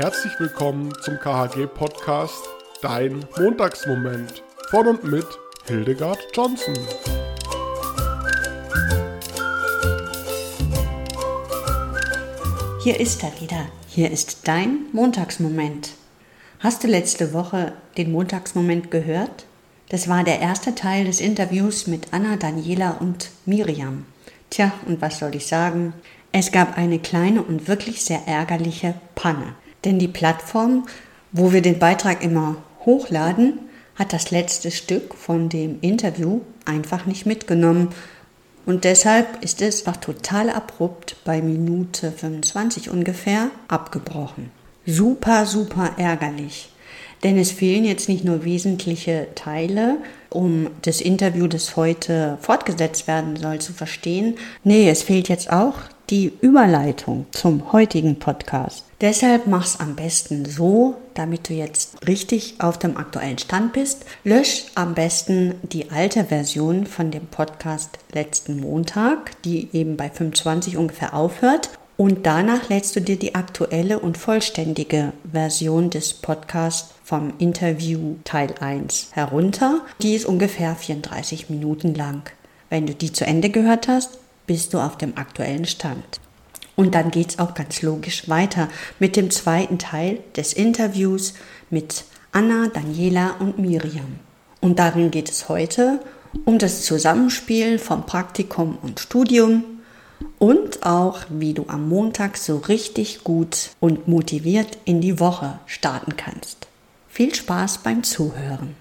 Herzlich willkommen zum KHG-Podcast Dein Montagsmoment von und mit Hildegard Johnson. Hier ist er wieder. Hier ist dein Montagsmoment. Hast du letzte Woche den Montagsmoment gehört? Das war der erste Teil des Interviews mit Anna, Daniela und Miriam. Tja, und was soll ich sagen? Es gab eine kleine und wirklich sehr ärgerliche Panne. Denn die Plattform, wo wir den Beitrag immer hochladen, hat das letzte Stück von dem Interview einfach nicht mitgenommen. Und deshalb ist es auch total abrupt bei Minute 25 ungefähr abgebrochen. Super, super ärgerlich. Denn es fehlen jetzt nicht nur wesentliche Teile, um das Interview, das heute fortgesetzt werden soll, zu verstehen. Nee, es fehlt jetzt auch die Überleitung zum heutigen Podcast. Deshalb mach's am besten so, damit du jetzt richtig auf dem aktuellen Stand bist. Lösch am besten die alte Version von dem Podcast letzten Montag, die eben bei 25 ungefähr aufhört. Und danach lädst du dir die aktuelle und vollständige Version des Podcasts vom Interview Teil 1 herunter. Die ist ungefähr 34 Minuten lang. Wenn du die zu Ende gehört hast, bist du auf dem aktuellen Stand. Und dann geht es auch ganz logisch weiter mit dem zweiten Teil des Interviews mit Anna, Daniela und Miriam. Und darin geht es heute um das Zusammenspiel vom Praktikum und Studium und auch, wie du am Montag so richtig gut und motiviert in die Woche starten kannst. Viel Spaß beim Zuhören.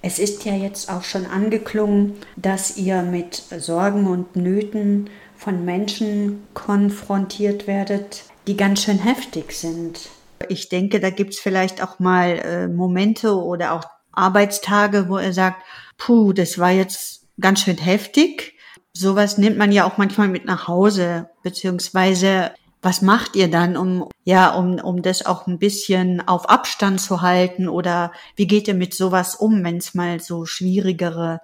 Es ist ja jetzt auch schon angeklungen, dass ihr mit Sorgen und Nöten von Menschen konfrontiert werdet, die ganz schön heftig sind. Ich denke, da gibt es vielleicht auch mal äh, Momente oder auch Arbeitstage, wo er sagt, puh, das war jetzt ganz schön heftig. Sowas nimmt man ja auch manchmal mit nach Hause, beziehungsweise was macht ihr dann, um ja, um, um das auch ein bisschen auf Abstand zu halten? Oder wie geht ihr mit sowas um, wenn es mal so schwierigere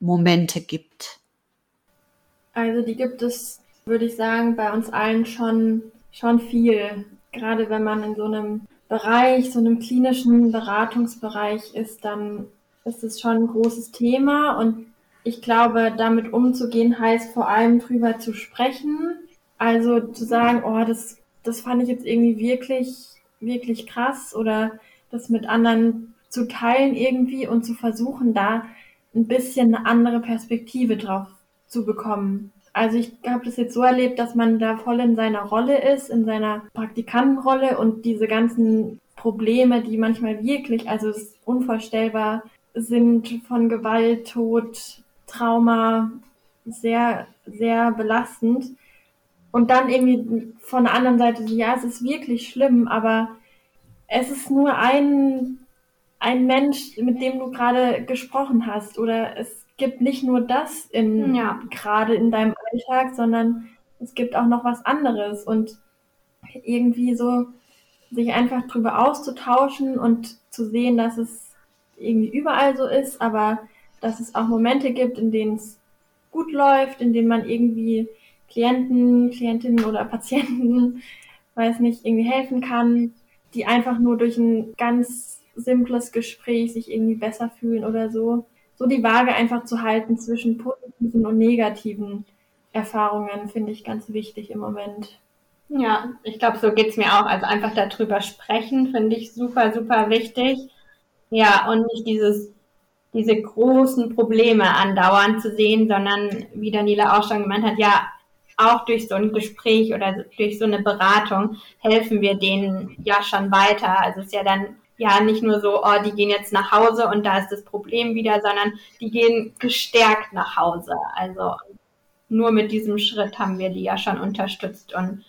Momente gibt? Also die gibt es, würde ich sagen, bei uns allen schon, schon viel. Gerade wenn man in so einem Bereich, so einem klinischen Beratungsbereich ist, dann ist es schon ein großes Thema. Und ich glaube, damit umzugehen heißt vor allem drüber zu sprechen, also zu sagen, oh, das, das fand ich jetzt irgendwie wirklich, wirklich krass oder das mit anderen zu teilen irgendwie und zu versuchen, da ein bisschen eine andere Perspektive drauf zu bekommen. Also ich habe das jetzt so erlebt, dass man da voll in seiner Rolle ist, in seiner Praktikantenrolle und diese ganzen Probleme, die manchmal wirklich, also es ist unvorstellbar sind von Gewalt, Tod, Trauma, sehr, sehr belastend. Und dann irgendwie von der anderen Seite, ja, es ist wirklich schlimm, aber es ist nur ein, ein Mensch, mit dem du gerade gesprochen hast. Oder es gibt nicht nur das in, ja. gerade in deinem Alltag, sondern es gibt auch noch was anderes. Und irgendwie so sich einfach drüber auszutauschen und zu sehen, dass es irgendwie überall so ist, aber dass es auch Momente gibt, in denen es gut läuft, in denen man irgendwie Klienten, Klientinnen oder Patienten, weiß nicht, irgendwie helfen kann, die einfach nur durch ein ganz simples Gespräch sich irgendwie besser fühlen oder so. So die Waage einfach zu halten zwischen positiven und negativen Erfahrungen finde ich ganz wichtig im Moment. Ja, ich glaube, so geht's mir auch. Also einfach darüber sprechen finde ich super, super wichtig. Ja, und nicht dieses, diese großen Probleme andauernd zu sehen, sondern wie Daniela auch schon gemeint hat, ja, auch durch so ein Gespräch oder durch so eine Beratung helfen wir denen ja schon weiter. Also es ist ja dann ja nicht nur so, oh, die gehen jetzt nach Hause und da ist das Problem wieder, sondern die gehen gestärkt nach Hause. Also nur mit diesem Schritt haben wir die ja schon unterstützt und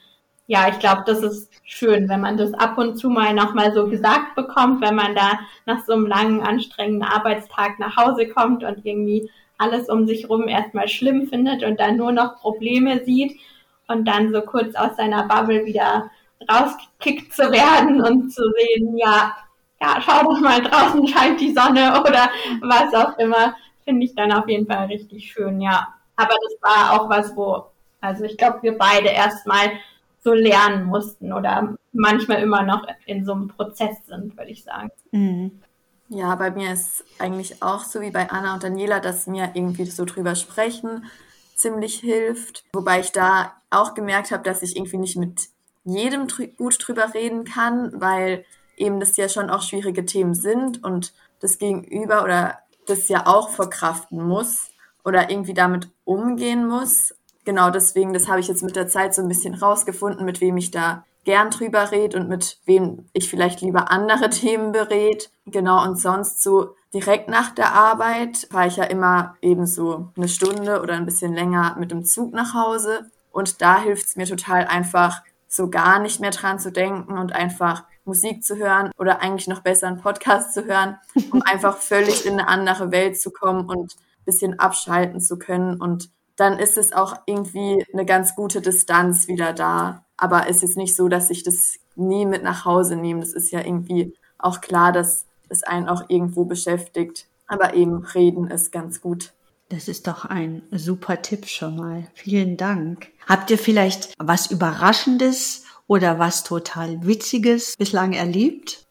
ja, ich glaube, das ist schön, wenn man das ab und zu mal nochmal so gesagt bekommt, wenn man da nach so einem langen, anstrengenden Arbeitstag nach Hause kommt und irgendwie alles um sich rum erstmal schlimm findet und dann nur noch Probleme sieht und dann so kurz aus seiner Bubble wieder rausgekickt zu werden und zu sehen, ja, ja, schau doch mal, draußen scheint die Sonne oder was auch immer, finde ich dann auf jeden Fall richtig schön, ja. Aber das war auch was, wo, also ich glaube, wir beide erstmal so lernen mussten oder manchmal immer noch in so einem Prozess sind, würde ich sagen. Mhm. Ja, bei mir ist eigentlich auch so wie bei Anna und Daniela, dass mir irgendwie so drüber sprechen ziemlich hilft. Wobei ich da auch gemerkt habe, dass ich irgendwie nicht mit jedem drü gut drüber reden kann, weil eben das ja schon auch schwierige Themen sind und das Gegenüber oder das ja auch verkraften muss oder irgendwie damit umgehen muss. Genau deswegen, das habe ich jetzt mit der Zeit so ein bisschen rausgefunden, mit wem ich da gern drüber rede und mit wem ich vielleicht lieber andere Themen berät. Genau, und sonst so direkt nach der Arbeit fahre ich ja immer eben so eine Stunde oder ein bisschen länger mit dem Zug nach Hause. Und da hilft es mir total einfach, so gar nicht mehr dran zu denken und einfach Musik zu hören oder eigentlich noch besser einen Podcast zu hören, um einfach völlig in eine andere Welt zu kommen und ein bisschen abschalten zu können. Und dann ist es auch irgendwie eine ganz gute Distanz wieder da. Aber es ist nicht so, dass ich das nie mit nach Hause nehme. Das ist ja irgendwie auch klar, dass es einen auch irgendwo beschäftigt. Aber eben reden ist ganz gut. Das ist doch ein super Tipp schon mal. Vielen Dank. Habt ihr vielleicht was Überraschendes oder was total Witziges bislang erlebt?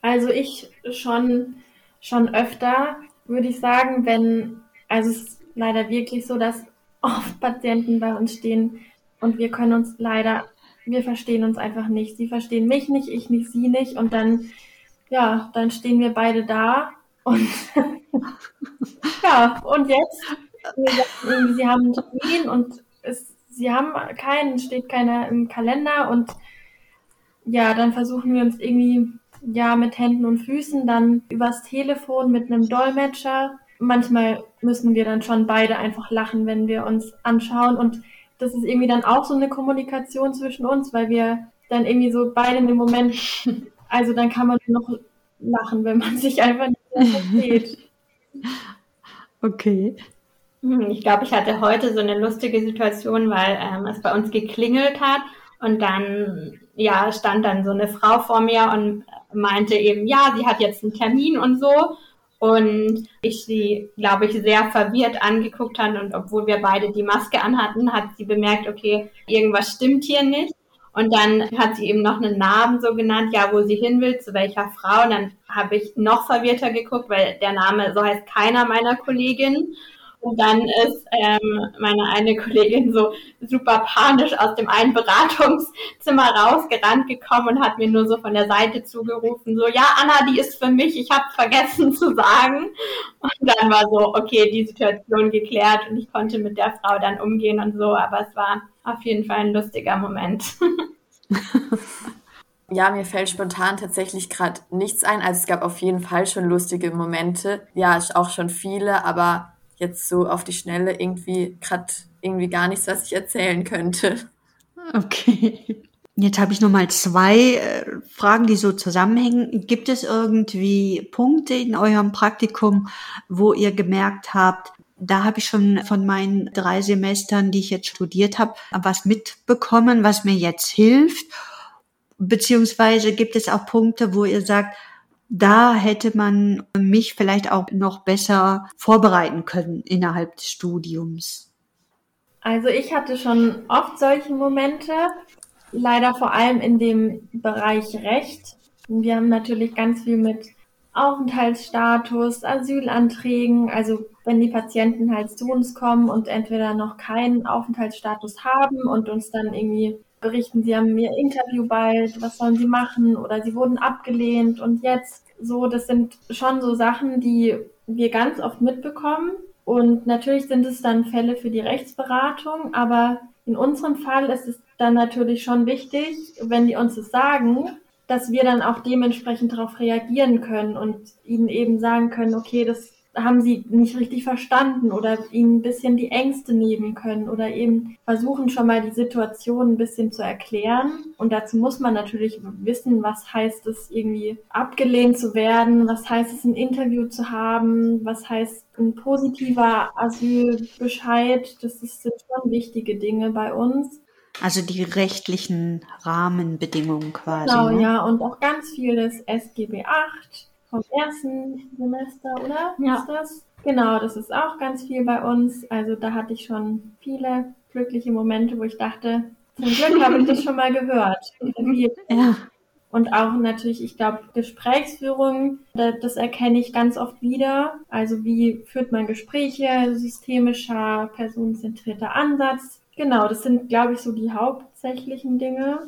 Also ich schon, schon öfter, würde ich sagen, wenn, also es ist leider wirklich so, dass oft Patienten bei uns stehen und wir können uns leider, wir verstehen uns einfach nicht. Sie verstehen mich nicht, ich nicht, sie nicht und dann, ja, dann stehen wir beide da und ja, und jetzt, sie haben einen Termin und es, sie haben keinen, steht keiner im Kalender und ja, dann versuchen wir uns irgendwie ja mit Händen und Füßen dann übers Telefon mit einem Dolmetscher. Manchmal müssen wir dann schon beide einfach lachen, wenn wir uns anschauen und das ist irgendwie dann auch so eine Kommunikation zwischen uns, weil wir dann irgendwie so beide in dem Moment, also dann kann man noch lachen, wenn man sich einfach nicht versteht. Okay. Hm, ich glaube, ich hatte heute so eine lustige Situation, weil ähm, es bei uns geklingelt hat und dann ja stand dann so eine Frau vor mir und meinte eben, ja, sie hat jetzt einen Termin und so. Und ich sie, glaube ich, sehr verwirrt angeguckt habe und obwohl wir beide die Maske anhatten, hat sie bemerkt, okay, irgendwas stimmt hier nicht. Und dann hat sie eben noch einen Namen so genannt, ja, wo sie hin will, zu welcher Frau. Und dann habe ich noch verwirrter geguckt, weil der Name, so heißt keiner meiner Kolleginnen. Und dann ist ähm, meine eine Kollegin so super panisch aus dem einen Beratungszimmer rausgerannt gekommen und hat mir nur so von der Seite zugerufen, so, ja, Anna, die ist für mich, ich habe vergessen zu sagen. Und dann war so, okay, die Situation geklärt und ich konnte mit der Frau dann umgehen und so, aber es war auf jeden Fall ein lustiger Moment. Ja, mir fällt spontan tatsächlich gerade nichts ein. Also es gab auf jeden Fall schon lustige Momente. Ja, auch schon viele, aber jetzt so auf die Schnelle irgendwie gerade irgendwie gar nichts, was ich erzählen könnte. Okay. Jetzt habe ich noch mal zwei äh, Fragen, die so zusammenhängen. Gibt es irgendwie Punkte in eurem Praktikum, wo ihr gemerkt habt, da habe ich schon von meinen drei Semestern, die ich jetzt studiert habe, was mitbekommen, was mir jetzt hilft? Beziehungsweise gibt es auch Punkte, wo ihr sagt, da hätte man mich vielleicht auch noch besser vorbereiten können innerhalb des Studiums. Also ich hatte schon oft solche Momente, leider vor allem in dem Bereich Recht. Wir haben natürlich ganz viel mit Aufenthaltsstatus, Asylanträgen, also wenn die Patienten halt zu uns kommen und entweder noch keinen Aufenthaltsstatus haben und uns dann irgendwie berichten, sie haben ihr Interview bald, was sollen sie machen? Oder sie wurden abgelehnt. Und jetzt so, das sind schon so Sachen, die wir ganz oft mitbekommen. Und natürlich sind es dann Fälle für die Rechtsberatung, aber in unserem Fall ist es dann natürlich schon wichtig, wenn die uns das sagen, dass wir dann auch dementsprechend darauf reagieren können und ihnen eben sagen können, okay, das haben sie nicht richtig verstanden oder ihnen ein bisschen die Ängste nehmen können oder eben versuchen schon mal die Situation ein bisschen zu erklären. Und dazu muss man natürlich wissen, was heißt es irgendwie abgelehnt zu werden, was heißt es ein Interview zu haben, was heißt ein positiver Asylbescheid. Das sind schon wichtige Dinge bei uns. Also die rechtlichen Rahmenbedingungen quasi. Genau, ne? ja, und auch ganz viel des SGB 8 vom ersten Semester, oder? Ja. Ist das? Genau, das ist auch ganz viel bei uns. Also da hatte ich schon viele glückliche Momente, wo ich dachte, Zum Glück habe ich das schon mal gehört. Ja. Und auch natürlich, ich glaube, Gesprächsführung, das erkenne ich ganz oft wieder. Also wie führt man Gespräche, systemischer, personenzentrierter Ansatz. Genau, das sind, glaube ich, so die hauptsächlichen Dinge.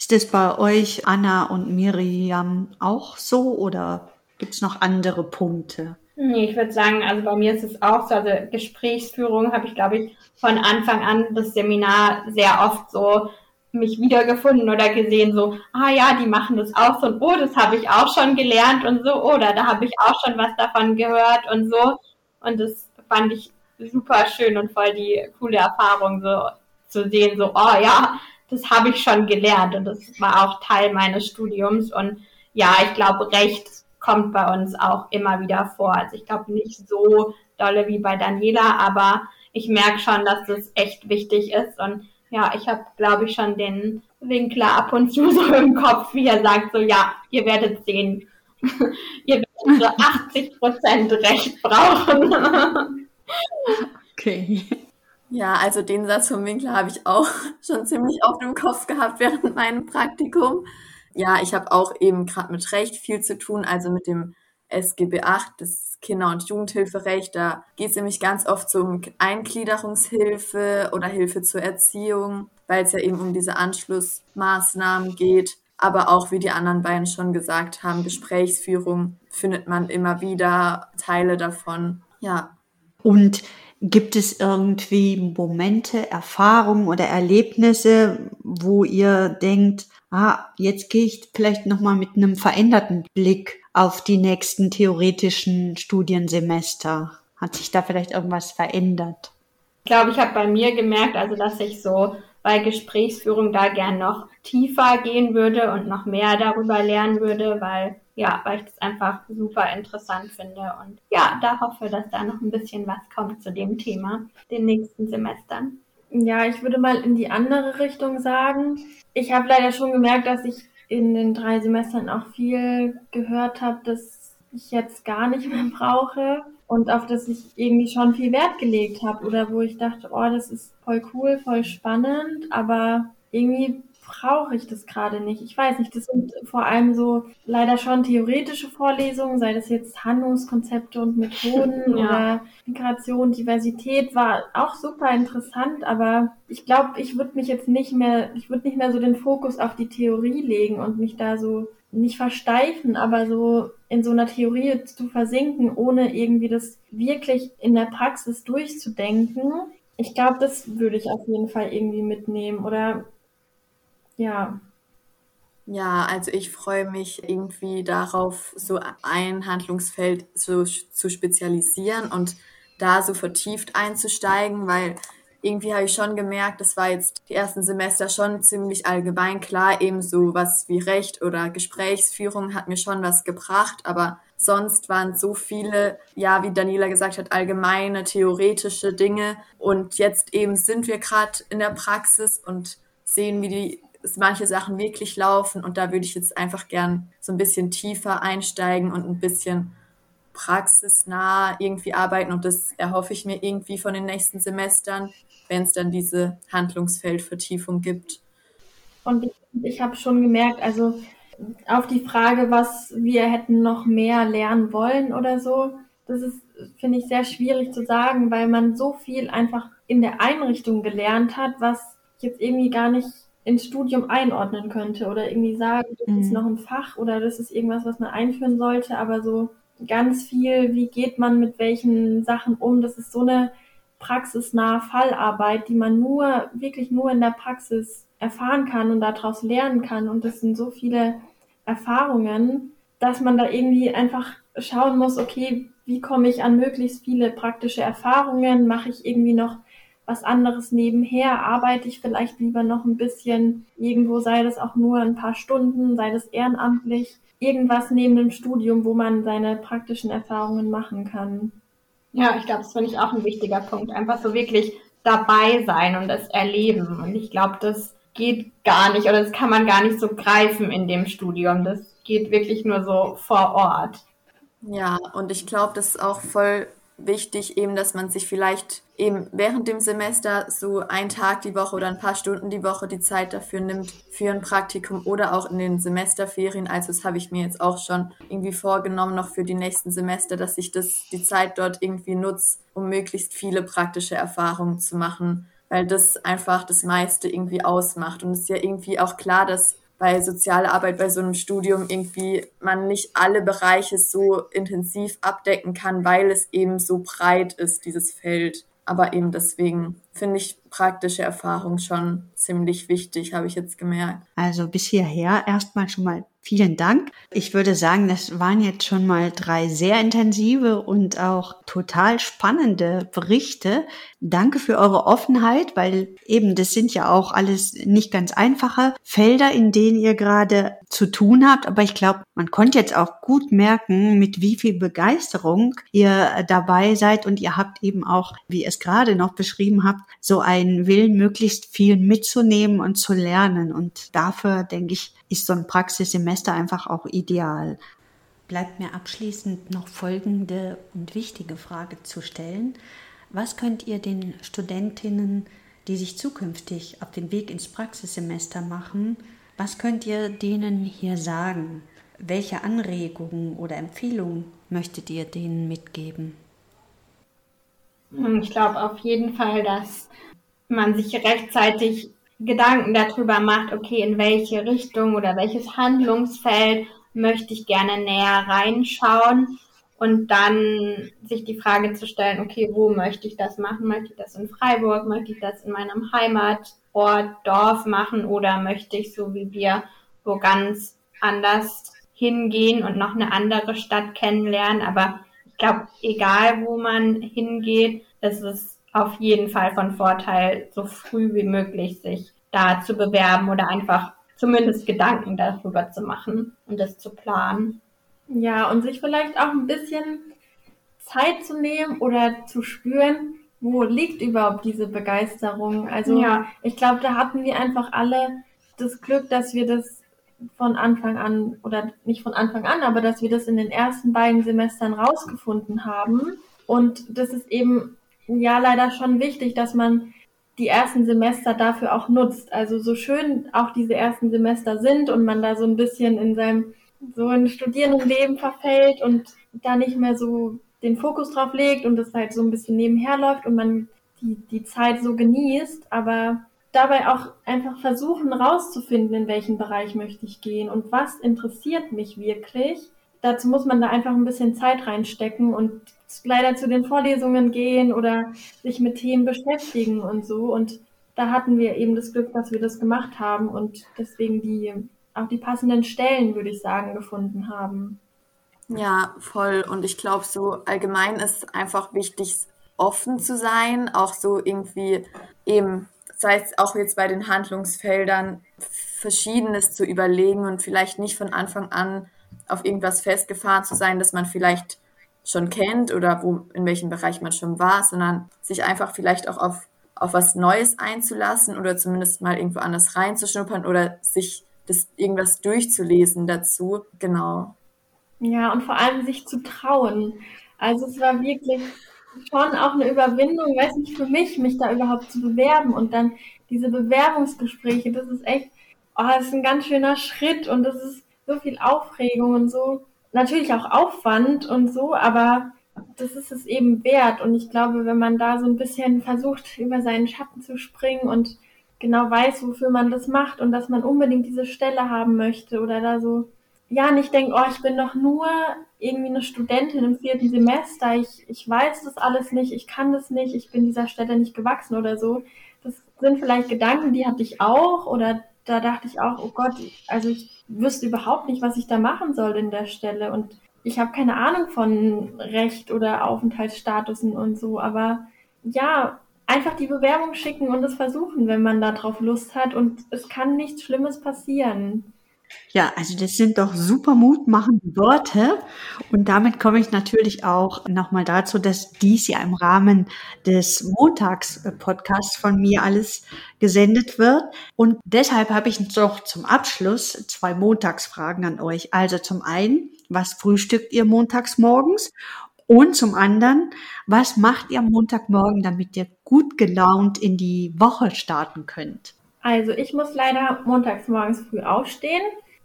Ist das bei euch, Anna und Miriam, auch so oder gibt es noch andere Punkte? Nee, ich würde sagen, also bei mir ist es auch so, also Gesprächsführung habe ich, glaube ich, von Anfang an das Seminar sehr oft so mich wiedergefunden oder gesehen, so, ah ja, die machen das auch so und oh, das habe ich auch schon gelernt und so, oder da habe ich auch schon was davon gehört und so. Und das fand ich super schön und voll die coole Erfahrung, so zu sehen, so, oh ja, das habe ich schon gelernt und das war auch Teil meines Studiums und ja, ich glaube, Recht kommt bei uns auch immer wieder vor. Also ich glaube nicht so dolle wie bei Daniela, aber ich merke schon, dass das echt wichtig ist und ja, ich habe, glaube ich, schon den Winkler ab und zu so im Kopf, wie er sagt, so ja, ihr werdet sehen, ihr werdet so 80 Prozent Recht brauchen. okay. Ja, also den Satz vom Winkler habe ich auch schon ziemlich auf dem Kopf gehabt während meinem Praktikum. Ja, ich habe auch eben gerade mit Recht viel zu tun, also mit dem SGB 8, das Kinder- und Jugendhilferecht. Da geht es nämlich ganz oft so um Eingliederungshilfe oder Hilfe zur Erziehung, weil es ja eben um diese Anschlussmaßnahmen geht. Aber auch, wie die anderen beiden schon gesagt haben, Gesprächsführung findet man immer wieder Teile davon. Ja. Und Gibt es irgendwie Momente, Erfahrungen oder Erlebnisse, wo ihr denkt, ah, jetzt gehe ich vielleicht nochmal mit einem veränderten Blick auf die nächsten theoretischen Studiensemester? Hat sich da vielleicht irgendwas verändert? Ich glaube, ich habe bei mir gemerkt, also dass ich so bei Gesprächsführung da gern noch tiefer gehen würde und noch mehr darüber lernen würde, weil ja, weil ich das einfach super interessant finde und ja, da hoffe, dass da noch ein bisschen was kommt zu dem Thema den nächsten Semestern. Ja, ich würde mal in die andere Richtung sagen. Ich habe leider schon gemerkt, dass ich in den drei Semestern auch viel gehört habe, dass ich jetzt gar nicht mehr brauche und auf das ich irgendwie schon viel Wert gelegt habe oder wo ich dachte, oh, das ist voll cool, voll spannend, aber irgendwie brauche ich das gerade nicht. Ich weiß nicht, das sind vor allem so leider schon theoretische Vorlesungen, sei das jetzt Handlungskonzepte und Methoden ja. oder Migration, Diversität war auch super interessant, aber ich glaube, ich würde mich jetzt nicht mehr, ich würde nicht mehr so den Fokus auf die Theorie legen und mich da so nicht versteifen, aber so in so einer Theorie zu versinken, ohne irgendwie das wirklich in der Praxis durchzudenken. Ich glaube, das würde ich auf jeden Fall irgendwie mitnehmen. Oder ja. Ja, also ich freue mich irgendwie darauf, so ein Handlungsfeld so zu spezialisieren und da so vertieft einzusteigen, weil irgendwie habe ich schon gemerkt, das war jetzt die ersten Semester schon ziemlich allgemein klar, eben so was wie Recht oder Gesprächsführung hat mir schon was gebracht, aber sonst waren so viele, ja, wie Daniela gesagt hat, allgemeine, theoretische Dinge und jetzt eben sind wir gerade in der Praxis und sehen, wie die manche Sachen wirklich laufen und da würde ich jetzt einfach gern so ein bisschen tiefer einsteigen und ein bisschen praxisnah irgendwie arbeiten und das erhoffe ich mir irgendwie von den nächsten Semestern, wenn es dann diese Handlungsfeldvertiefung gibt. Und ich, ich habe schon gemerkt, also auf die Frage, was wir hätten noch mehr lernen wollen oder so, das ist, finde ich, sehr schwierig zu sagen, weil man so viel einfach in der Einrichtung gelernt hat, was jetzt irgendwie gar nicht ins Studium einordnen könnte oder irgendwie sagen, das mhm. ist noch ein Fach oder das ist irgendwas, was man einführen sollte, aber so ganz viel, wie geht man mit welchen Sachen um, das ist so eine praxisnahe Fallarbeit, die man nur, wirklich nur in der Praxis erfahren kann und daraus lernen kann. Und das sind so viele Erfahrungen, dass man da irgendwie einfach schauen muss, okay, wie komme ich an möglichst viele praktische Erfahrungen, mache ich irgendwie noch was anderes nebenher, arbeite ich vielleicht lieber noch ein bisschen irgendwo, sei das auch nur ein paar Stunden, sei das ehrenamtlich, irgendwas neben dem Studium, wo man seine praktischen Erfahrungen machen kann. Ja, ich glaube, das finde ich auch ein wichtiger Punkt. Einfach so wirklich dabei sein und das erleben. Und ich glaube, das geht gar nicht oder das kann man gar nicht so greifen in dem Studium. Das geht wirklich nur so vor Ort. Ja, und ich glaube, das ist auch voll wichtig, eben, dass man sich vielleicht eben während dem Semester so einen Tag die Woche oder ein paar Stunden die Woche die Zeit dafür nimmt für ein Praktikum oder auch in den Semesterferien. Also das habe ich mir jetzt auch schon irgendwie vorgenommen, noch für die nächsten Semester, dass ich das, die Zeit dort irgendwie nutze, um möglichst viele praktische Erfahrungen zu machen, weil das einfach das meiste irgendwie ausmacht. Und es ist ja irgendwie auch klar, dass bei sozialer Arbeit, bei so einem Studium irgendwie man nicht alle Bereiche so intensiv abdecken kann, weil es eben so breit ist, dieses Feld. Aber eben deswegen finde ich praktische Erfahrung schon ziemlich wichtig, habe ich jetzt gemerkt. Also bis hierher erstmal schon mal vielen Dank. Ich würde sagen, das waren jetzt schon mal drei sehr intensive und auch total spannende Berichte. Danke für eure Offenheit, weil eben das sind ja auch alles nicht ganz einfache Felder, in denen ihr gerade zu tun habt. Aber ich glaube, man konnte jetzt auch gut merken, mit wie viel Begeisterung ihr dabei seid und ihr habt eben auch, wie ihr es gerade noch beschrieben habt, so einen Willen, möglichst viel mitzunehmen und zu lernen. Und dafür, denke ich, ist so ein Praxissemester einfach auch ideal. Bleibt mir abschließend noch folgende und wichtige Frage zu stellen. Was könnt ihr den Studentinnen, die sich zukünftig auf den Weg ins Praxissemester machen, was könnt ihr denen hier sagen? Welche Anregungen oder Empfehlungen möchtet ihr denen mitgeben? Ich glaube auf jeden Fall, dass man sich rechtzeitig Gedanken darüber macht, okay, in welche Richtung oder welches Handlungsfeld möchte ich gerne näher reinschauen und dann sich die Frage zu stellen, okay, wo möchte ich das machen? Möchte ich das in Freiburg? Möchte ich das in meinem Heimatort, Dorf machen oder möchte ich so wie wir wo ganz anders hingehen und noch eine andere Stadt kennenlernen? Aber ich glaube, egal wo man hingeht, ist es auf jeden Fall von Vorteil, so früh wie möglich sich da zu bewerben oder einfach zumindest Gedanken darüber zu machen und das zu planen. Ja, und sich vielleicht auch ein bisschen Zeit zu nehmen oder zu spüren, wo liegt überhaupt diese Begeisterung. Also ja. ich glaube, da hatten wir einfach alle das Glück, dass wir das von Anfang an oder nicht von Anfang an, aber dass wir das in den ersten beiden Semestern rausgefunden haben. Und das ist eben ja leider schon wichtig, dass man die ersten Semester dafür auch nutzt. Also so schön auch diese ersten Semester sind und man da so ein bisschen in seinem so ein Studierendenleben verfällt und da nicht mehr so den Fokus drauf legt und das halt so ein bisschen nebenher läuft und man die, die Zeit so genießt, aber dabei auch einfach versuchen rauszufinden, in welchen Bereich möchte ich gehen und was interessiert mich wirklich. Dazu muss man da einfach ein bisschen Zeit reinstecken und leider zu den Vorlesungen gehen oder sich mit Themen beschäftigen und so. Und da hatten wir eben das Glück, dass wir das gemacht haben und deswegen die auch die passenden Stellen, würde ich sagen, gefunden haben. Ja, voll. Und ich glaube, so allgemein ist einfach wichtig, offen zu sein, auch so irgendwie eben, sei es auch jetzt bei den Handlungsfeldern, Verschiedenes zu überlegen und vielleicht nicht von Anfang an auf irgendwas festgefahren zu sein, dass man vielleicht schon kennt oder wo, in welchem Bereich man schon war, sondern sich einfach vielleicht auch auf, auf was Neues einzulassen oder zumindest mal irgendwo anders reinzuschnuppern oder sich das irgendwas durchzulesen dazu. Genau. Ja, und vor allem sich zu trauen. Also es war wirklich schon auch eine Überwindung, weiß nicht, für mich, mich da überhaupt zu bewerben und dann diese Bewerbungsgespräche, das ist echt, oh, das ist ein ganz schöner Schritt und das ist so viel Aufregung und so natürlich auch Aufwand und so, aber das ist es eben wert. Und ich glaube, wenn man da so ein bisschen versucht, über seinen Schatten zu springen und genau weiß, wofür man das macht und dass man unbedingt diese Stelle haben möchte oder da so, ja, nicht denkt, oh, ich bin doch nur irgendwie eine Studentin im vierten Semester, ich, ich weiß das alles nicht, ich kann das nicht, ich bin dieser Stelle nicht gewachsen oder so. Das sind vielleicht Gedanken, die hatte ich auch oder da dachte ich auch, oh Gott, also ich wüsste überhaupt nicht, was ich da machen soll in der Stelle. Und ich habe keine Ahnung von Recht oder Aufenthaltsstatusen und so. Aber ja, einfach die Bewerbung schicken und es versuchen, wenn man darauf Lust hat. Und es kann nichts Schlimmes passieren. Ja, also das sind doch super mutmachende Worte. Und damit komme ich natürlich auch nochmal dazu, dass dies ja im Rahmen des Montags-Podcasts von mir alles gesendet wird. Und deshalb habe ich noch zum Abschluss zwei Montagsfragen an euch. Also zum einen, was frühstückt ihr montags morgens? Und zum anderen, was macht ihr Montagmorgen, damit ihr gut gelaunt in die Woche starten könnt? Also ich muss leider montags morgens früh aufstehen,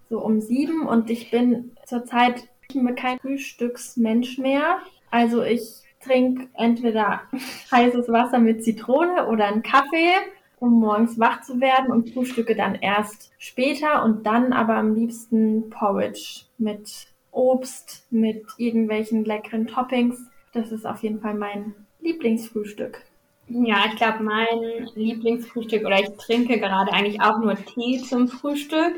so um sieben und ich bin zurzeit kein Frühstücksmensch mehr. Also ich trinke entweder heißes Wasser mit Zitrone oder einen Kaffee, um morgens wach zu werden und frühstücke dann erst später und dann aber am liebsten Porridge mit Obst, mit irgendwelchen leckeren Toppings. Das ist auf jeden Fall mein Lieblingsfrühstück. Ja, ich glaube, mein Lieblingsfrühstück oder ich trinke gerade eigentlich auch nur Tee zum Frühstück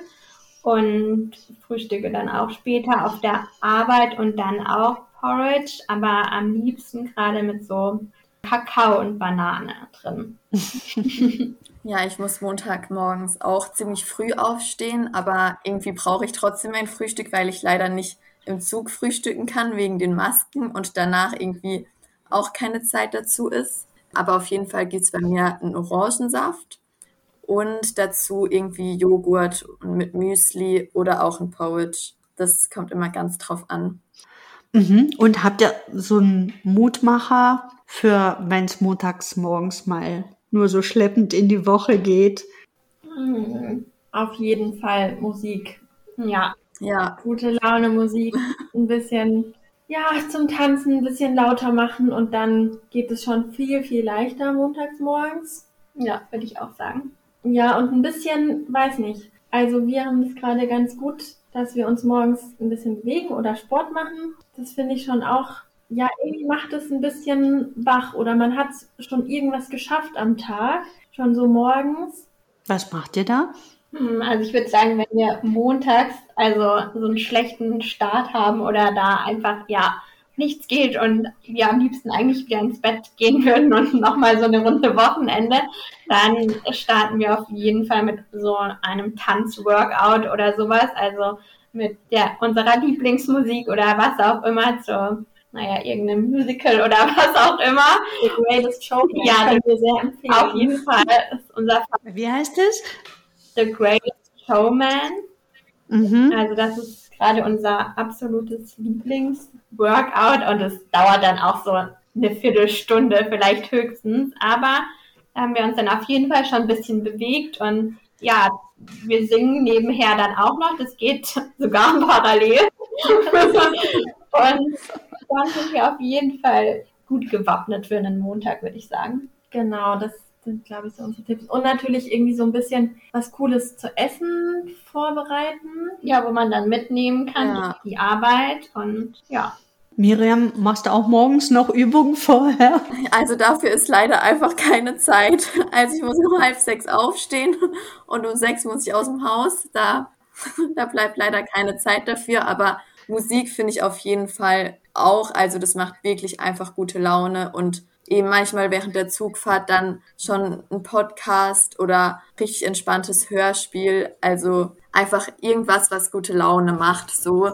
und frühstücke dann auch später auf der Arbeit und dann auch Porridge, aber am liebsten gerade mit so Kakao und Banane drin. ja, ich muss Montagmorgens auch ziemlich früh aufstehen, aber irgendwie brauche ich trotzdem ein Frühstück, weil ich leider nicht im Zug frühstücken kann wegen den Masken und danach irgendwie auch keine Zeit dazu ist. Aber auf jeden Fall gibt es bei mir einen Orangensaft und dazu irgendwie Joghurt mit Müsli oder auch ein Porridge. Das kommt immer ganz drauf an. Mhm. Und habt ihr so einen Mutmacher für, wenn es montags morgens mal nur so schleppend in die Woche geht? Mhm. Auf jeden Fall Musik. Ja. Ja. Gute Laune Musik. Ein bisschen ja, zum Tanzen ein bisschen lauter machen und dann geht es schon viel, viel leichter montags morgens. Ja, würde ich auch sagen. Ja, und ein bisschen, weiß nicht. Also wir haben es gerade ganz gut, dass wir uns morgens ein bisschen bewegen oder Sport machen. Das finde ich schon auch, ja, irgendwie macht es ein bisschen wach oder man hat schon irgendwas geschafft am Tag, schon so morgens. Was macht ihr da? Hm, also ich würde sagen, wenn wir montags also so einen schlechten Start haben oder da einfach ja nichts geht und wir am liebsten eigentlich wieder ins Bett gehen würden und nochmal so eine Runde Wochenende, dann starten wir auf jeden Fall mit so einem Tanzworkout oder sowas, also mit der unserer Lieblingsmusik oder was auch immer zu naja, irgendeinem Musical oder was auch immer. The Greatest Show. Ja, das wir sehr empfehlen. Auf jeden Fall ist unser Wie heißt es? The Greatest Showman. Mhm. Also das ist gerade unser absolutes Lieblingsworkout und es dauert dann auch so eine Viertelstunde vielleicht höchstens. Aber da haben wir uns dann auf jeden Fall schon ein bisschen bewegt und ja, wir singen nebenher dann auch noch. Das geht sogar parallel. und dann sind wir auf jeden Fall gut gewappnet für einen Montag, würde ich sagen. Genau, das sind, glaube ich, so unsere Tipps. Und natürlich irgendwie so ein bisschen was Cooles zu essen vorbereiten. Ja, wo man dann mitnehmen kann, ja. die Arbeit und ja. Miriam, machst du auch morgens noch Übungen vorher? Also dafür ist leider einfach keine Zeit. Also ich muss um halb sechs aufstehen und um sechs muss ich aus dem Haus. Da, da bleibt leider keine Zeit dafür, aber Musik finde ich auf jeden Fall auch. Also das macht wirklich einfach gute Laune und eben manchmal während der Zugfahrt dann schon ein Podcast oder richtig entspanntes Hörspiel. Also einfach irgendwas, was gute Laune macht, so.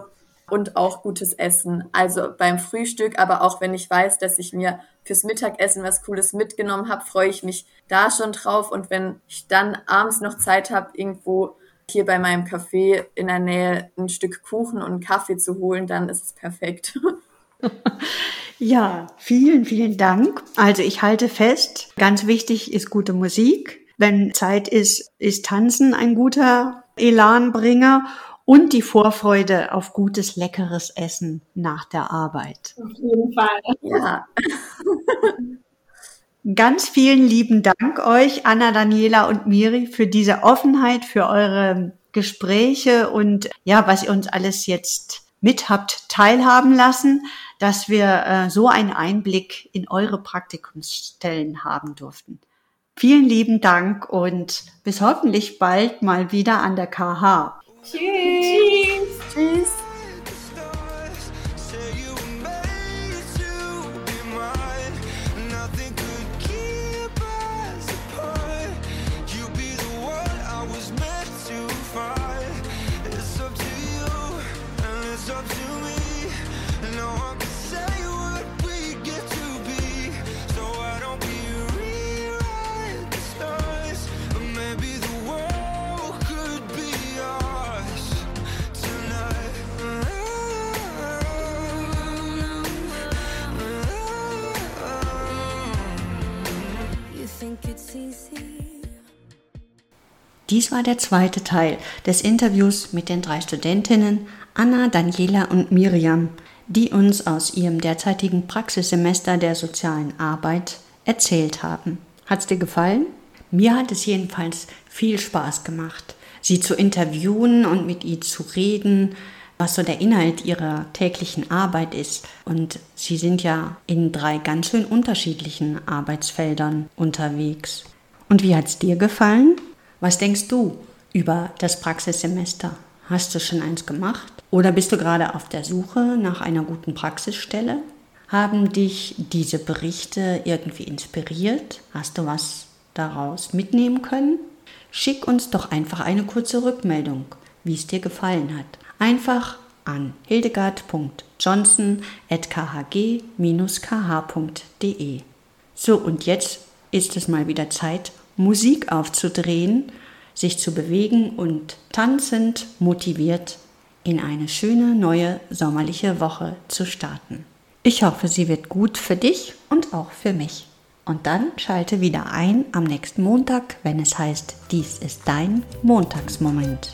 Und auch gutes Essen. Also beim Frühstück, aber auch wenn ich weiß, dass ich mir fürs Mittagessen was Cooles mitgenommen habe, freue ich mich da schon drauf. Und wenn ich dann abends noch Zeit habe, irgendwo hier bei meinem Café in der Nähe ein Stück Kuchen und einen Kaffee zu holen, dann ist es perfekt. Ja, vielen, vielen Dank. Also ich halte fest, ganz wichtig ist gute Musik. Wenn Zeit ist, ist Tanzen ein guter Elanbringer und die Vorfreude auf gutes, leckeres Essen nach der Arbeit. Auf jeden Fall. Ja. Ganz vielen lieben Dank euch, Anna, Daniela und Miri, für diese Offenheit, für eure Gespräche und ja, was ihr uns alles jetzt mit habt teilhaben lassen dass wir äh, so einen Einblick in eure Praktikumsstellen haben durften. Vielen lieben Dank und bis hoffentlich bald mal wieder an der KH. Tschüss. Tschüss. Dies war der zweite Teil des Interviews mit den drei Studentinnen Anna, Daniela und Miriam, die uns aus ihrem derzeitigen Praxissemester der sozialen Arbeit erzählt haben. Hat's dir gefallen? Mir hat es jedenfalls viel Spaß gemacht, sie zu interviewen und mit ihr zu reden, was so der Inhalt ihrer täglichen Arbeit ist. Und sie sind ja in drei ganz schön unterschiedlichen Arbeitsfeldern unterwegs. Und wie hat's dir gefallen? Was denkst du über das Praxissemester? Hast du schon eins gemacht? Oder bist du gerade auf der Suche nach einer guten Praxisstelle? Haben dich diese Berichte irgendwie inspiriert? Hast du was daraus mitnehmen können? Schick uns doch einfach eine kurze Rückmeldung, wie es dir gefallen hat. Einfach an hildegard.johnson.khg-kh.de. So, und jetzt ist es mal wieder Zeit, Musik aufzudrehen, sich zu bewegen und tanzend motiviert in eine schöne neue sommerliche Woche zu starten. Ich hoffe, sie wird gut für dich und auch für mich. Und dann schalte wieder ein am nächsten Montag, wenn es heißt, dies ist dein Montagsmoment.